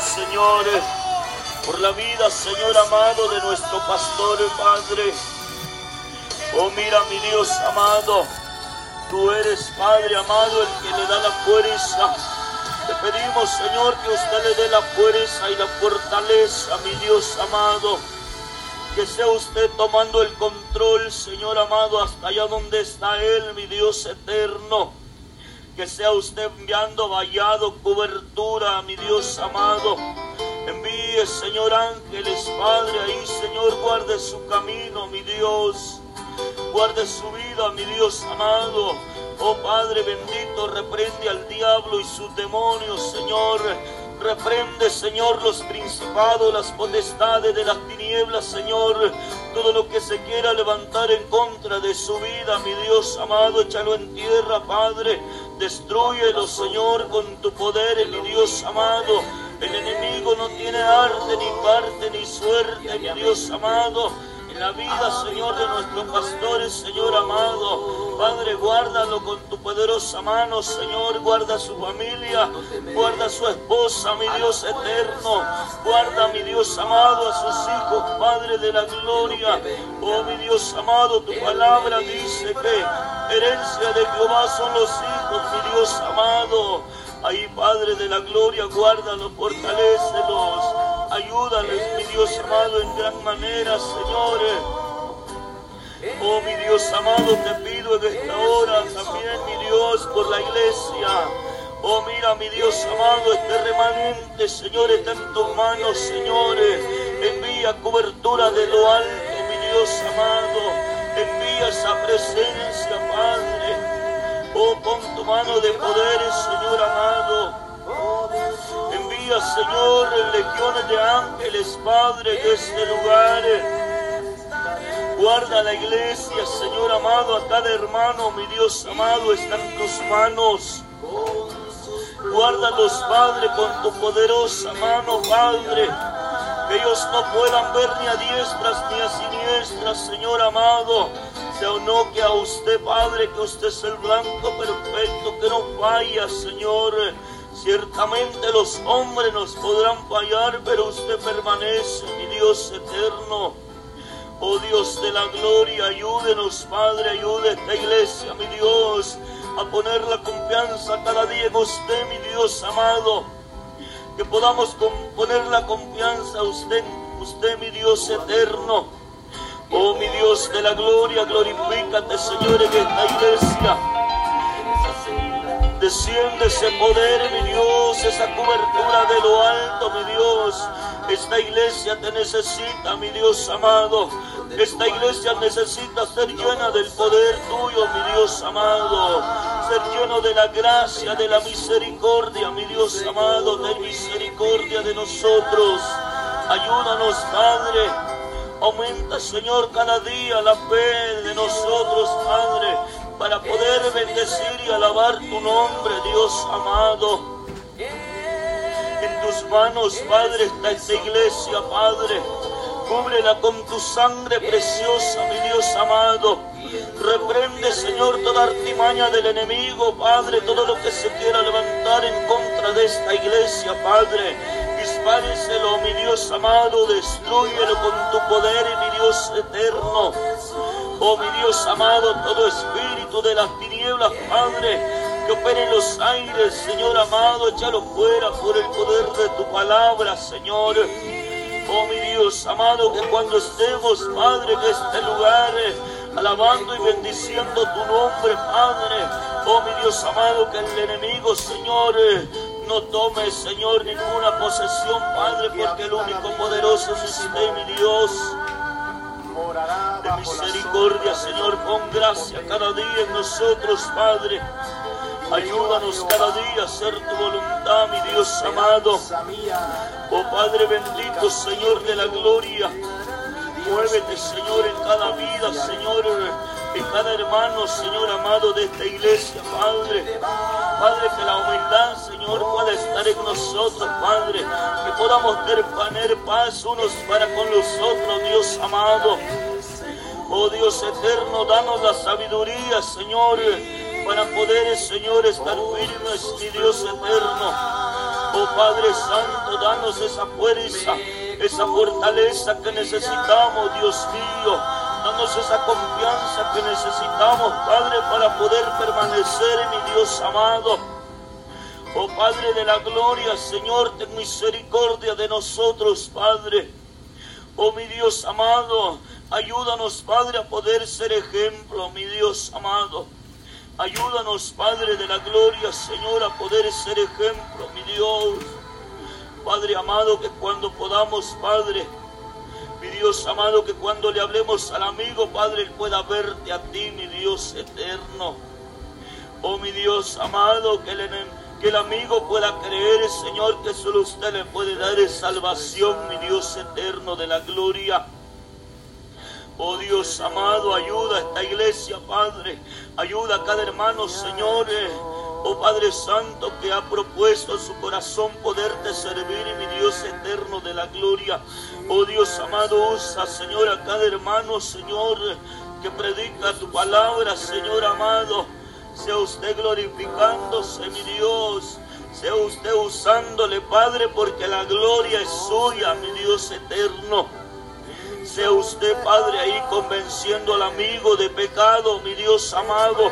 Señor, por la vida, Señor amado, de nuestro pastor, Padre. Oh, mira, mi Dios amado, tú eres, Padre amado, el que le da la fuerza. Te pedimos, Señor, que usted le dé la fuerza y la fortaleza, mi Dios amado. Que sea usted tomando el control, Señor amado, hasta allá donde está Él, mi Dios eterno. Que sea usted enviando vallado, cobertura, mi Dios amado. Envíe, Señor, ángeles, Padre, ahí, Señor, guarde su camino, mi Dios. Guarde su vida, mi Dios amado. Oh Padre bendito, reprende al diablo y sus demonios, Señor. Reprende, Señor, los principados, las potestades de las tinieblas, Señor. Todo lo que se quiera levantar en contra de su vida, mi Dios amado, échalo en tierra, Padre. Destruyelo, Señor, con tu poder, mi Dios amado. El enemigo no tiene arte, ni parte, ni suerte, mi Dios amado en la vida, Señor, de nuestros pastores, Señor amado. Padre, guárdalo con tu poderosa mano, Señor. Guarda su familia, guarda su esposa, mi Dios eterno. Guarda, mi Dios amado, a sus hijos, Padre de la gloria. Oh, mi Dios amado, tu palabra dice que herencia de Jehová son los hijos, mi Dios amado. Ahí, Padre de la gloria, guárdalos, fortalecelos. Ayúdales, mi Dios amado, en gran manera, Señor. Oh, mi Dios amado, te pido en esta hora también, mi Dios, por la iglesia. Oh, mira, mi Dios amado, este remanente, Señor, está en tus manos, Señor. Envía cobertura de lo alto, mi Dios amado. Envía esa presencia, Padre. Oh, pon tu mano de poder, Señor amado. Envía, Señor, legiones de ángeles, Padre, de este lugar. Guarda la iglesia, Señor amado, a cada hermano, mi Dios amado, está en tus manos. Guárdalos, Padre, con tu poderosa mano, Padre. Que ellos no puedan ver ni a diestras ni a siniestras, Señor amado o no que a usted, Padre, que usted es el blanco perfecto, que no falla, Señor. Ciertamente los hombres nos podrán fallar, pero usted permanece, mi Dios eterno. Oh Dios de la gloria, ayúdenos, Padre, ayude a esta iglesia, mi Dios, a poner la confianza cada día en usted, mi Dios amado. Que podamos poner la confianza a usted, usted, mi Dios eterno Oh mi Dios de la gloria, glorifícate Señor en esta iglesia. Desciende ese poder, mi Dios, esa cobertura de lo alto, mi Dios. Esta iglesia te necesita, mi Dios amado. Esta iglesia necesita ser llena del poder tuyo, mi Dios amado. Ser lleno de la gracia, de la misericordia, mi Dios amado, de misericordia de nosotros. Ayúdanos, Padre Aumenta, Señor, cada día la fe de nosotros, Padre, para poder bendecir y alabar tu nombre, Dios amado. En tus manos, Padre, está esta iglesia, Padre. Cúbrela con tu sangre preciosa, mi Dios amado. Reprende, Señor, toda artimaña del enemigo, Padre, todo lo que se quiera levantar en contra de esta iglesia, Padre dispáreselo, mi Dios amado, destruyelo con tu poder, mi Dios eterno. Oh, mi Dios amado, todo espíritu de las tinieblas, Padre, que opere en los aires, Señor amado, échalo fuera por el poder de tu palabra, Señor. Oh, mi Dios amado, que cuando estemos, Padre, en este lugar, alabando y bendiciendo tu nombre, Padre. Oh, mi Dios amado, que el enemigo, Señor, no tome, Señor, ninguna posesión, Padre, porque el único poderoso es usted, mi Dios. De misericordia, Señor, con gracia cada día en nosotros, Padre. Ayúdanos cada día a hacer tu voluntad, mi Dios amado. Oh Padre bendito, Señor de la gloria. Muévete, Señor, en cada vida, Señor en cada hermano, Señor amado de esta iglesia, Padre. Padre, que la humildad, Señor, pueda estar en nosotros, Padre. Que podamos tener paz unos para con los otros, Dios amado. Oh Dios eterno, danos la sabiduría, Señor, para poder, Señor, estar firmes, mi Dios eterno. Oh Padre Santo, danos esa fuerza, esa fortaleza que necesitamos, Dios mío. Danos esa confianza que necesitamos, Padre, para poder permanecer, mi Dios amado. Oh Padre de la gloria, Señor, ten misericordia de nosotros, Padre. Oh mi Dios amado, ayúdanos, Padre, a poder ser ejemplo, mi Dios amado. Ayúdanos, Padre de la gloria, Señor, a poder ser ejemplo, mi Dios. Padre amado, que cuando podamos, Padre, mi Dios amado, que cuando le hablemos al amigo, Padre, pueda verte a ti, mi Dios eterno. Oh, mi Dios amado, que el, que el amigo pueda creer, Señor, que solo usted le puede dar salvación, mi Dios eterno de la gloria. Oh Dios amado, ayuda a esta iglesia, Padre. Ayuda a cada hermano, Señor. Oh Padre Santo, que ha propuesto su corazón poderte servir, mi Dios eterno de la gloria. Oh Dios amado, usa, Señor, a cada hermano, Señor, que predica tu palabra, Señor amado. Sea usted glorificándose, mi Dios. Sea usted usándole, Padre, porque la gloria es suya, mi Dios eterno. Sea usted, Padre, ahí convenciendo al amigo de pecado, mi Dios amado.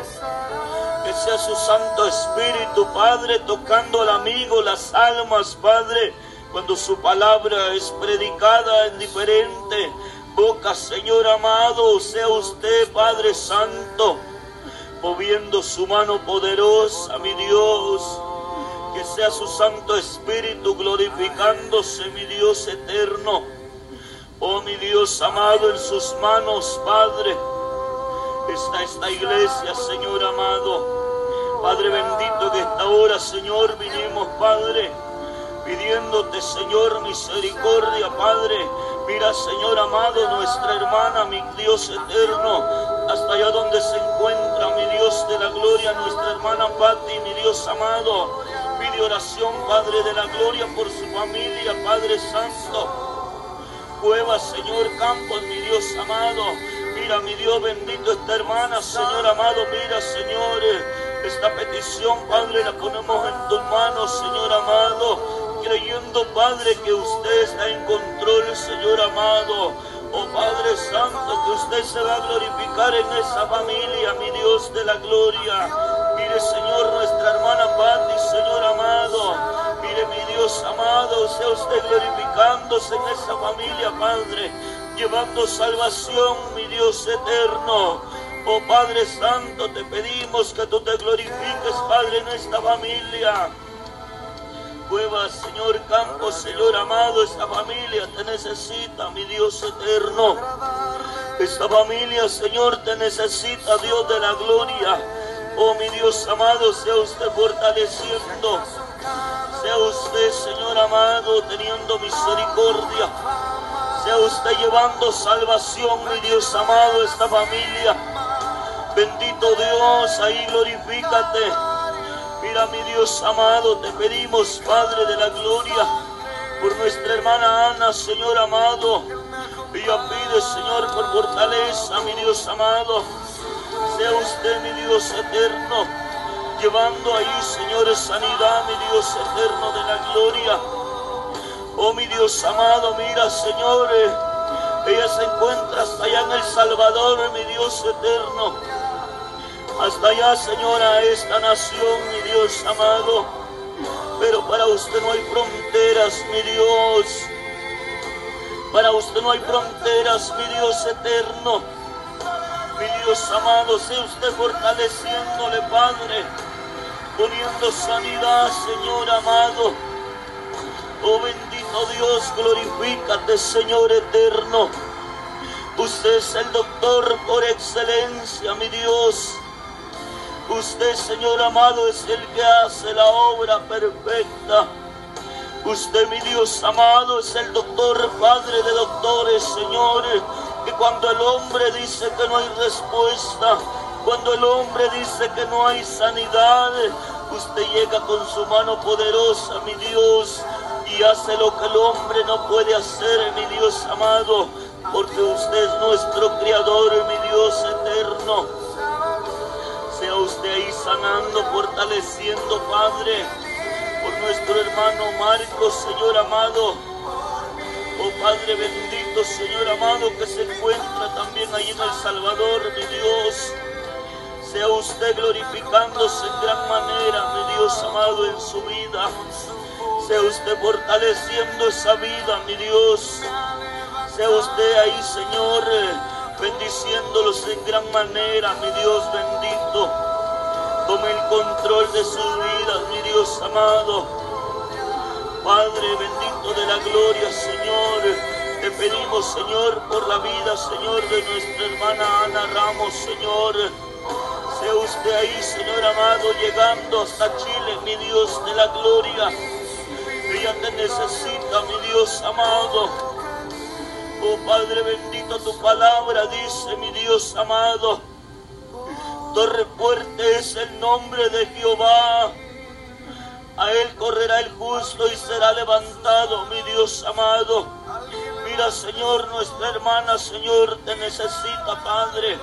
Que sea su Santo Espíritu, Padre, tocando al amigo las almas, Padre, cuando su palabra es predicada en diferente boca, Señor amado. Sea usted, Padre Santo, moviendo su mano poderosa, mi Dios. Que sea su Santo Espíritu glorificándose, mi Dios eterno Oh mi Dios amado, en sus manos, Padre, está esta iglesia, Señor amado. Padre bendito, que esta hora, Señor, vinimos, Padre, pidiéndote, Señor, misericordia, Padre. Mira, Señor amado, nuestra hermana, mi Dios eterno, hasta allá donde se encuentra, mi Dios de la gloria, nuestra hermana Patti, mi Dios amado. Pide oración, Padre de la gloria, por su familia, Padre Santo cuevas, Señor Campos, mi Dios amado. Mira, mi Dios bendito, esta hermana, Señor amado, mira, Señor, esta petición, Padre, la ponemos en tus manos, Señor amado, creyendo, Padre, que usted está en control, Señor amado. Oh Padre Santo, que usted se va a glorificar en esa familia, mi Dios de la gloria. Mire, Señor, nuestra hermana Patti, Señor amado. Dios amado, sea usted glorificándose en esa familia, Padre, llevando salvación, mi Dios eterno. Oh Padre Santo, te pedimos que tú te glorifiques, Padre, en esta familia. Cueva, Señor Campos, Señor amado, esta familia te necesita, mi Dios eterno. Esta familia, Señor, te necesita, Dios de la gloria. Oh, mi Dios amado, sea usted fortaleciendo sea usted, Señor amado, teniendo misericordia. Sea usted llevando salvación, mi Dios amado, esta familia. Bendito Dios, ahí glorifícate. Mira, mi Dios amado, te pedimos, Padre de la gloria, por nuestra hermana Ana, Señor amado. Ella pide, Señor, por fortaleza, mi Dios amado. Sea usted, mi Dios eterno llevando ahí, Señor, sanidad, mi Dios eterno de la gloria. Oh, mi Dios amado, mira, Señor, ella se encuentra hasta allá en El Salvador, mi Dios eterno. Hasta allá, Señora, esta nación, mi Dios amado. Pero para usted no hay fronteras, mi Dios. Para usted no hay fronteras, mi Dios eterno. Mi Dios amado, sea usted fortaleciéndole, Padre poniendo sanidad, Señor amado. Oh bendito Dios, glorifícate, Señor eterno. Usted es el doctor por excelencia, mi Dios. Usted, Señor amado, es el que hace la obra perfecta. Usted, mi Dios amado, es el doctor, Padre de doctores, Señor, que cuando el hombre dice que no hay respuesta, cuando el hombre dice que no hay sanidad, usted llega con su mano poderosa, mi Dios, y hace lo que el hombre no puede hacer, mi Dios amado, porque usted es nuestro Creador, mi Dios eterno. Sea usted ahí sanando, fortaleciendo, Padre, por nuestro hermano Marcos, Señor amado. Oh Padre bendito, Señor amado, que se encuentra también ahí en El Salvador, mi Dios. Sea usted glorificándose en gran manera, mi Dios amado, en su vida. Sea usted fortaleciendo esa vida, mi Dios. Sea usted ahí, Señor, bendiciéndolos en gran manera, mi Dios bendito. Tome el control de sus vidas, mi Dios amado. Padre bendito de la gloria, Señor. Te pedimos, Señor, por la vida, Señor, de nuestra hermana Ana Ramos, Señor. Sea usted ahí, Señor amado, llegando hasta Chile, mi Dios de la gloria. Ella te necesita, mi Dios amado. Oh Padre bendito, tu palabra dice, mi Dios amado. Torre fuerte es el nombre de Jehová. A él correrá el justo y será levantado, mi Dios amado. Mira, Señor, nuestra hermana, Señor, te necesita, Padre.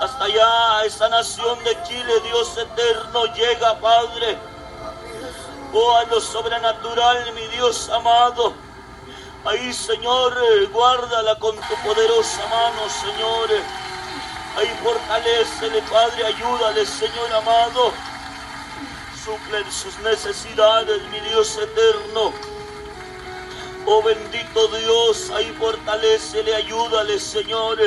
Hasta allá, esa nación de Chile, Dios eterno, llega, Padre. Oh, a lo sobrenatural, mi Dios amado. Ahí, Señor, guárdala con tu poderosa mano, Señor. Ahí fortalecele, Padre, ayúdale, Señor amado. Suple sus necesidades, mi Dios eterno. Oh bendito Dios, ahí fortalecele, ayúdale, Señor.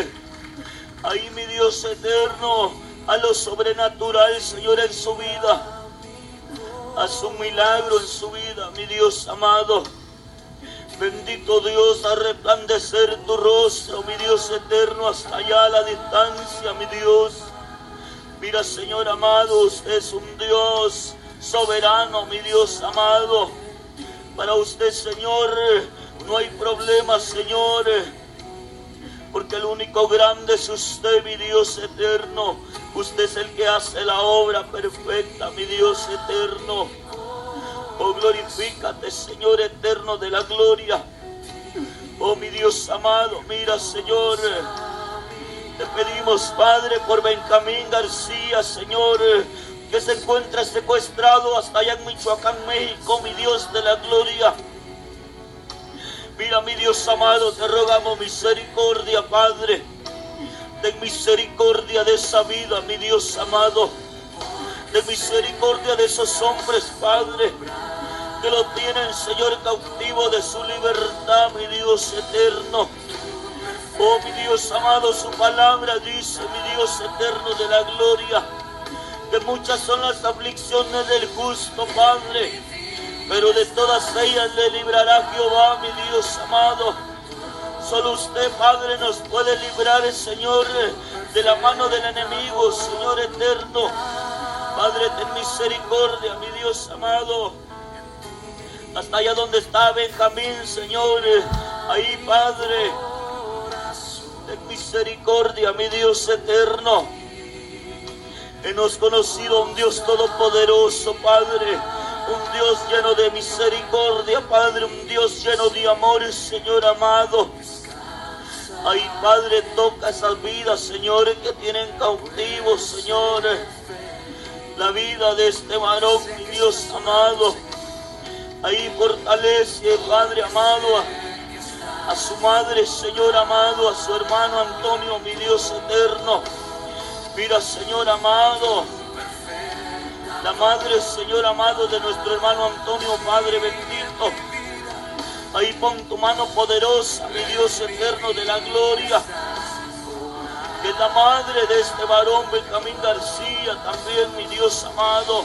Ahí, mi Dios eterno, a lo sobrenatural, Señor, en su vida. Haz un milagro en su vida, mi Dios amado. Bendito Dios, a resplandecer tu rostro, mi Dios eterno, hasta allá a la distancia, mi Dios. Mira, Señor amado, usted es un Dios soberano, mi Dios amado. Para usted, Señor, no hay problema, Señor. El único grande es usted, mi Dios eterno. Usted es el que hace la obra perfecta, mi Dios eterno. Oh, glorifícate, Señor eterno de la gloria. Oh, mi Dios amado, mira, Señor. Te pedimos, Padre, por Benjamín García, Señor, que se encuentra secuestrado hasta allá en Michoacán, México, mi Dios de la gloria. Mira, mi Dios amado, te rogamos misericordia, Padre. Ten misericordia de esa vida, mi Dios amado. De misericordia de esos hombres, Padre que lo tienen, Señor, cautivo de su libertad, mi Dios eterno. Oh, mi Dios amado, su palabra dice, mi Dios eterno de la gloria, que muchas son las aflicciones del justo, Padre, pero de todas ellas le librará Jehová, mi Dios amado. Solo usted, Padre, nos puede librar, Señor, de la mano del enemigo, Señor eterno. Padre, ten misericordia, mi Dios amado hasta allá donde está Benjamín, Señor. Ahí, Padre, ten misericordia, mi Dios eterno. Hemos conocido un Dios todopoderoso, Padre. Un Dios lleno de misericordia, Padre. Un Dios lleno de amor, Señor amado. Ay, Padre, toca esas vidas, Señor, que tienen cautivos, Señor. La vida de este varón, mi Dios amado. Ahí fortalece, Padre amado, a, su madre, Señor amado, a su hermano Antonio, mi Dios eterno. Mira, Señor amado, la madre, Señor amado, de nuestro hermano Antonio, Padre bendito. Ahí pon tu mano poderosa, mi Dios eterno de la gloria. Que la madre de este varón, Benjamín García, también, mi Dios amado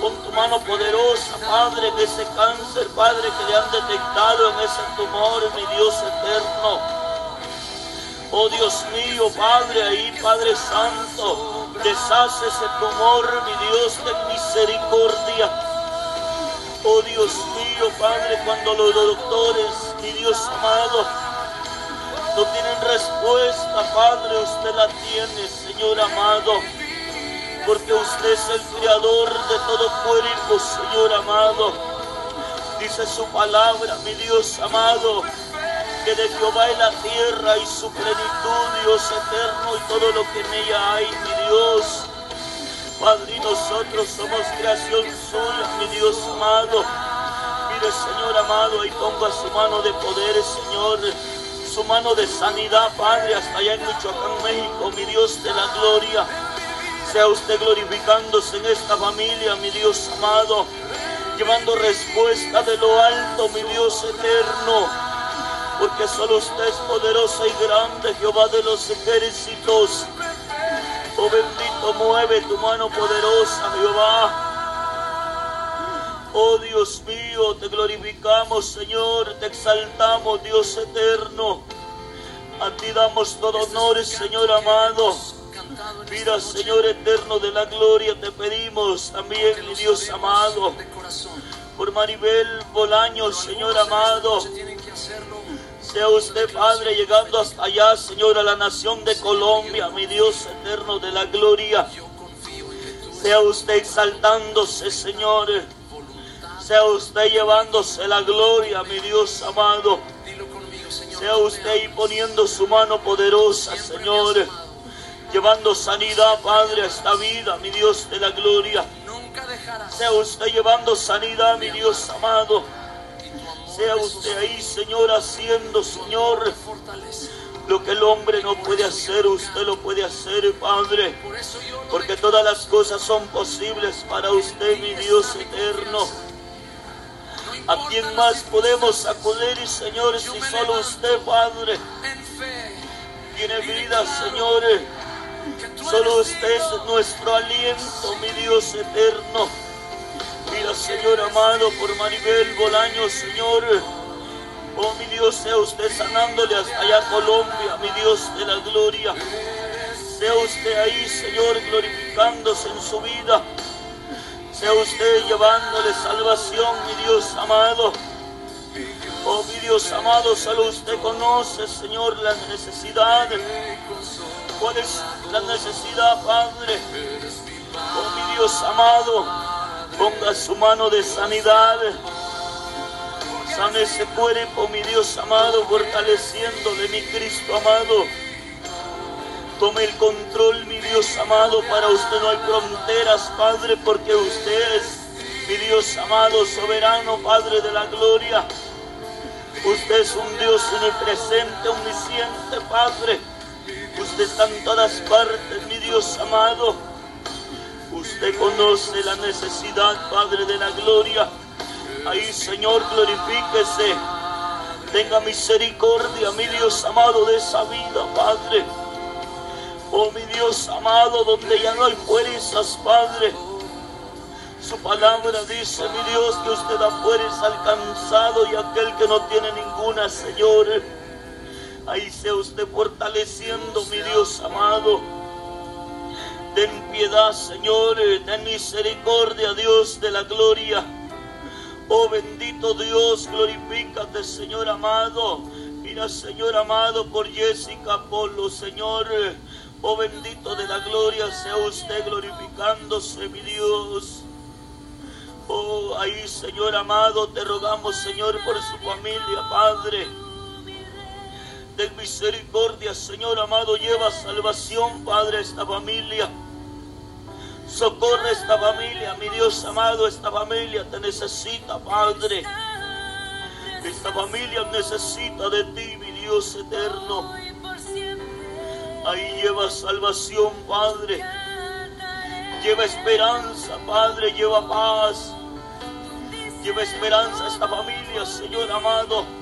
con tu mano poderosa, Padre, de ese cáncer, Padre, que le han detectado en ese tumor, mi Dios eterno. Oh Dios mío, Padre, ahí, Padre Santo, deshace ese tumor, mi Dios de misericordia. Oh Dios mío, Padre, cuando los doctores, mi Dios amado, no tienen respuesta, Padre, usted la tiene, Señor amado porque usted es el creador de todo cuerpo, Señor amado. Dice su palabra, mi Dios amado, que de Jehová es la tierra y su plenitud, Dios eterno, y todo lo que en ella hay, mi Dios. Padre, y nosotros somos creación suya, mi Dios amado. Mire, Señor amado, ahí ponga su mano de poder, Señor su mano de sanidad, Padre, hasta allá en Michoacán, México, mi Dios de la gloria. Sea usted glorificándose en esta familia, mi Dios amado, llevando respuesta de lo alto, mi Dios eterno. Porque solo usted es poderosa y grande, Jehová de los ejércitos. Oh bendito, mueve tu mano poderosa, Jehová. Oh Dios mío, te glorificamos, Señor, te exaltamos, Dios eterno. A ti damos todo honor, Señor amado. Mira, Señor eterno de la gloria, te pedimos también, mi Dios amado, por Maribel Bolaño, Señor amado. Sea usted, Padre, llegando hasta allá, Señor, a la nación de Colombia, mi Dios eterno de la gloria. Sea usted exaltándose, Señor sea usted llevándose la gloria, mi Dios amado. Sea usted y poniendo su mano poderosa, Señor. Llevando sanidad, Padre, a esta vida, mi Dios de la gloria. Sea usted llevando sanidad, mi Dios amado. Sea usted ahí, Señor, haciendo, Señor, lo que el hombre no puede hacer, usted lo puede hacer, Padre. Porque todas las cosas son posibles para usted, mi Dios eterno. ¿A quién más podemos acudir, Señor, si solo usted, Padre, tiene vida, Señor? Solo usted es nuestro aliento, mi Dios eterno. Mira, Señor amado, por Maribel Bolaño, Señor. Oh, mi Dios, sea usted sanándole hasta allá Colombia, mi Dios de la gloria. Sea usted ahí, Señor, glorificándose en su vida. Sea usted llevándole salvación, mi Dios amado. Oh, mi Dios amado, solo usted conoce, Señor, la necesidad. ¿Cuál es la necesidad, Padre? Oh, mi Dios amado, ponga su mano de sanidad. Sane ese cuerpo, mi Dios amado, fortaleciendo de mi Cristo amado. Tome el control, mi Dios amado, para usted no hay fronteras, Padre, porque usted es, mi Dios amado, soberano, Padre de la gloria. Usted es un Dios omnipresente, omnisciente, Padre. Usted está en todas partes, mi Dios amado. Usted conoce la necesidad, Padre de la gloria. Ahí, Señor, glorifíquese. Tenga misericordia, mi Dios amado, de esa vida, Padre. Oh mi Dios amado, donde ya no hay fuerzas, Padre. Su palabra dice, mi Dios, que usted da fuerza alcanzado y aquel que no tiene ninguna, Señor. Ahí sea usted fortaleciendo, mi Dios amado. Ten piedad, Señor, ten misericordia, Dios de la gloria. Oh bendito Dios, glorifícate, Señor amado. Mira, Señor amado, por Jessica Polo, Señor. Oh bendito de la gloria, sea usted glorificándose, mi Dios. Oh, ahí, Señor amado, te rogamos, Señor, por su familia, Padre. De misericordia, Señor amado, lleva salvación, Padre, a esta familia. Socorre esta familia, mi Dios amado, esta familia te necesita, Padre. Esta familia necesita de ti, mi Dios eterno. Ahí lleva salvación, Padre. Lleva esperanza, Padre. Lleva paz. Lleva esperanza a esta familia, Señor amado.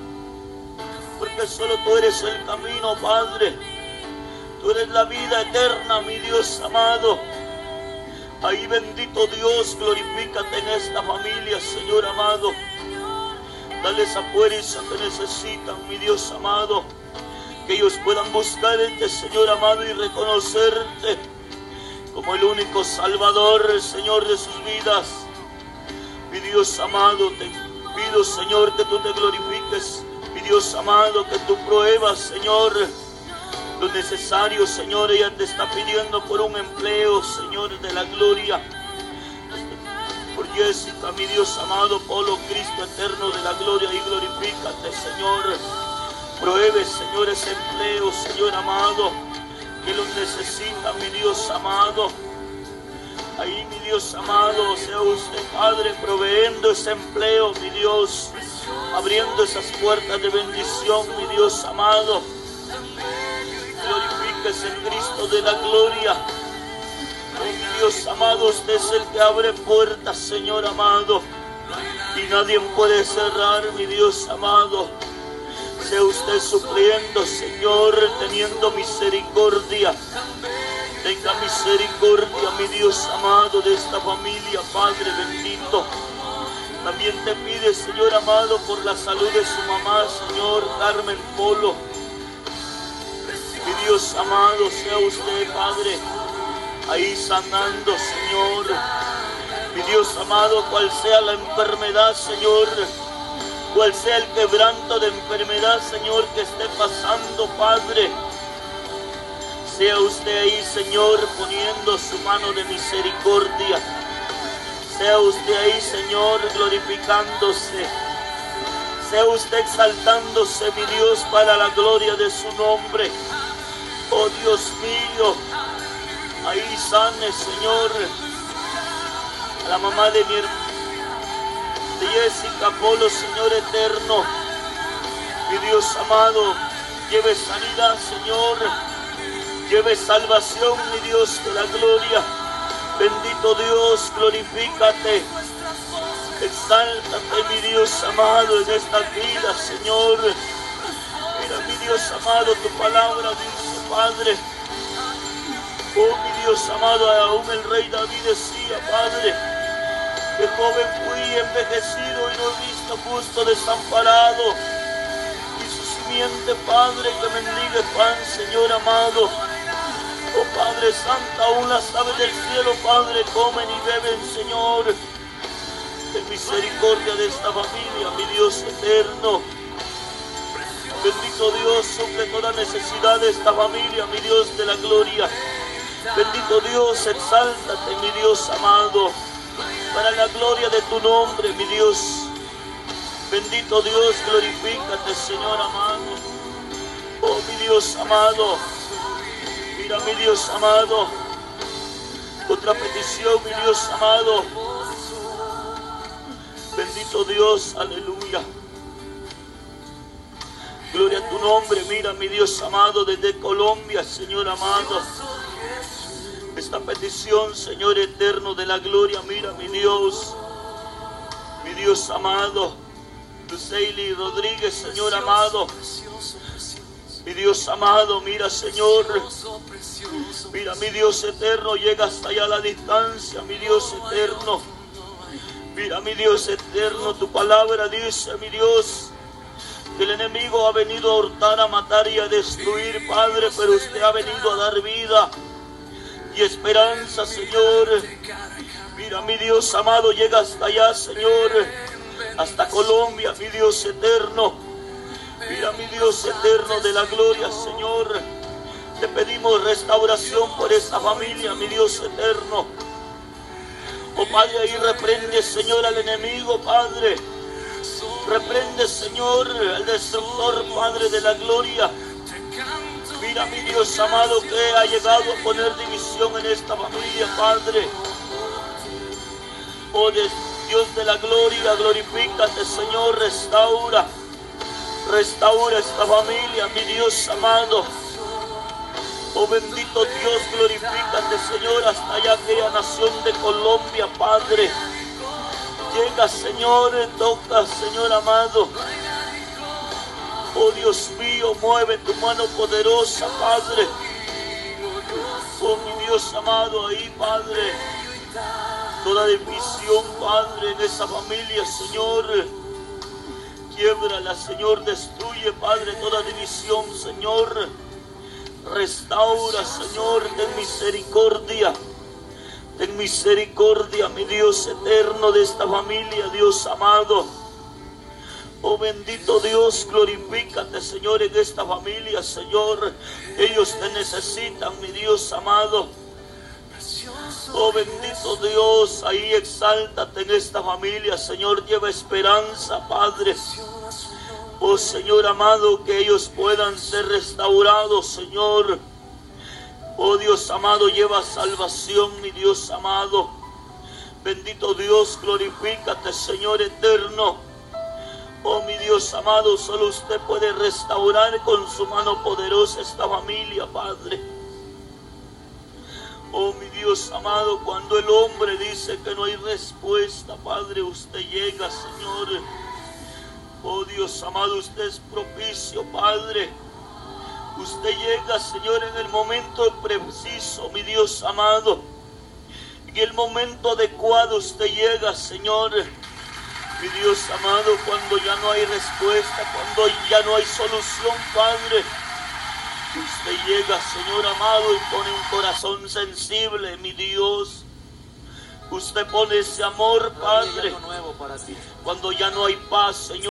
Porque solo tú eres el camino, Padre. Tú eres la vida eterna, mi Dios amado. Ahí bendito Dios, glorifícate en esta familia, Señor amado. Dale esa fuerza que necesitan, mi Dios amado que ellos puedan buscarte, Señor amado, y reconocerte como el único Salvador, Señor, de sus vidas. Mi Dios amado, te pido, Señor, que tú te glorifiques. Mi Dios amado, que tú pruebas, Señor, lo necesario, Señor. Ella te está pidiendo por un empleo, Señor, de la gloria. Por Jessica, mi Dios amado, Polo, Cristo eterno de la gloria, y glorifícate, Señor. Pruebe, Señor, ese empleo, Señor amado, que lo necesita, mi Dios amado. Ahí, mi Dios amado, sea usted, Padre, proveendo ese empleo, mi Dios, abriendo esas puertas de bendición, mi Dios amado. Glorifíquese en Cristo de la gloria. Oh, Dios amado, usted es el que abre puertas, Señor amado. Y nadie puede cerrar, mi Dios amado. Sea usted supliendo, Señor, teniendo misericordia Tenga misericordia, mi Dios amado, de esta familia, Padre bendito. También te pide, Señor amado, por la salud de su mamá, Señor Carmen Polo. Mi Dios amado, sea usted, Padre, ahí sanando, Señor. Mi Dios amado, cual sea la enfermedad, Señor, cual sea el quebranto de enfermedad, Señor, que esté pasando, Padre. Sea usted ahí, Señor, poniendo su mano de misericordia. Sea usted ahí, Señor, glorificándose. Sea usted exaltándose, mi Dios, para la gloria de su nombre. Oh Dios mío, ahí sane, Señor, a la mamá de mi de Jessica Polo, Señor eterno. Mi Dios amado, lleve sanidad, Señor Lleve salvación, mi Dios de la gloria. Bendito Dios, glorifícate. Exáltate, mi Dios amado, en esta vida, Señor. Mira, mi Dios amado, tu palabra dice, Padre. Oh, mi Dios amado, aún el rey David decía, Padre, que joven fui envejecido y no he visto justo desamparado. Y su simiente, Padre, que bendiga pan, Señor amado. Oh Padre Santo, aún las aves del cielo, Padre, comen y beben, Señor. En misericordia de esta familia, mi Dios eterno. Bendito Dios, suple toda necesidad de esta familia, mi Dios de la gloria. Bendito Dios, exáltate, mi Dios amado, para la gloria de tu nombre, mi Dios. Bendito Dios, glorifícate, Señor amado. Oh, mi Dios amado. Mira, mi Dios amado. Otra petición, mi Dios amado. Bendito Dios, aleluya. Gloria a tu nombre, mira mi Dios amado desde Colombia, Señor amado. Esta petición, Señor eterno de la gloria, mira mi Dios, mi Dios amado. Luceili Rodríguez, Señor amado. Mi Dios amado, mira Señor. Mira mi Dios eterno, llega hasta allá la distancia, mi Dios eterno. Mira mi Dios eterno, tu palabra dice, mi Dios, que el enemigo ha venido a hurtar, a matar y a destruir, Padre, pero usted ha venido a dar vida y esperanza, Señor. Mira mi Dios amado, llega hasta allá, Señor, hasta Colombia, mi Dios eterno. Mira mi Dios eterno de la gloria, Señor. Te pedimos restauración por esta familia, mi Dios eterno. Oh Padre, ahí reprende, Señor, al enemigo, Padre. Reprende, Señor, al destructor, Padre de la gloria. Mira, mi Dios amado, que ha llegado a poner división en esta familia, Padre. Oh Dios de la gloria, glorifícate, Señor, restaura. Restaura esta familia, mi Dios amado. Oh bendito Dios, glorifícate, Señor, hasta allá aquella nación de Colombia, Padre. Llega, Señor, toca, Señor amado. Oh Dios mío, mueve tu mano poderosa, Padre. Oh mi Dios amado, ahí, Padre. Toda división, Padre, en esa familia, Señor la Señor, destruye, Padre, toda división, Señor. Restaura, Señor, ten misericordia. Ten misericordia, mi Dios eterno, de esta familia, Dios amado. Oh bendito Dios, glorifícate, Señor, en esta familia, Señor. Ellos te necesitan, mi Dios amado. Oh bendito Dios, ahí exáltate en esta familia, Señor, lleva esperanza, Padre. Oh Señor amado, que ellos puedan ser restaurados, Señor. Oh Dios amado, lleva salvación, mi Dios amado. Bendito Dios, glorifícate, Señor eterno. Oh mi Dios amado, solo usted puede restaurar con su mano poderosa esta familia, Padre. Oh mi Dios amado, cuando el hombre dice que no hay respuesta, Padre, usted llega, Señor. Oh Dios amado, usted es propicio, Padre. Usted llega, Señor, en el momento preciso, mi Dios amado. En el momento adecuado usted llega, Señor. Mi Dios amado, cuando ya no hay respuesta, cuando ya no hay solución, Padre. Usted llega, Señor amado, y pone un corazón sensible, mi Dios. Usted pone ese amor, Padre. Cuando ya no hay paz, Señor.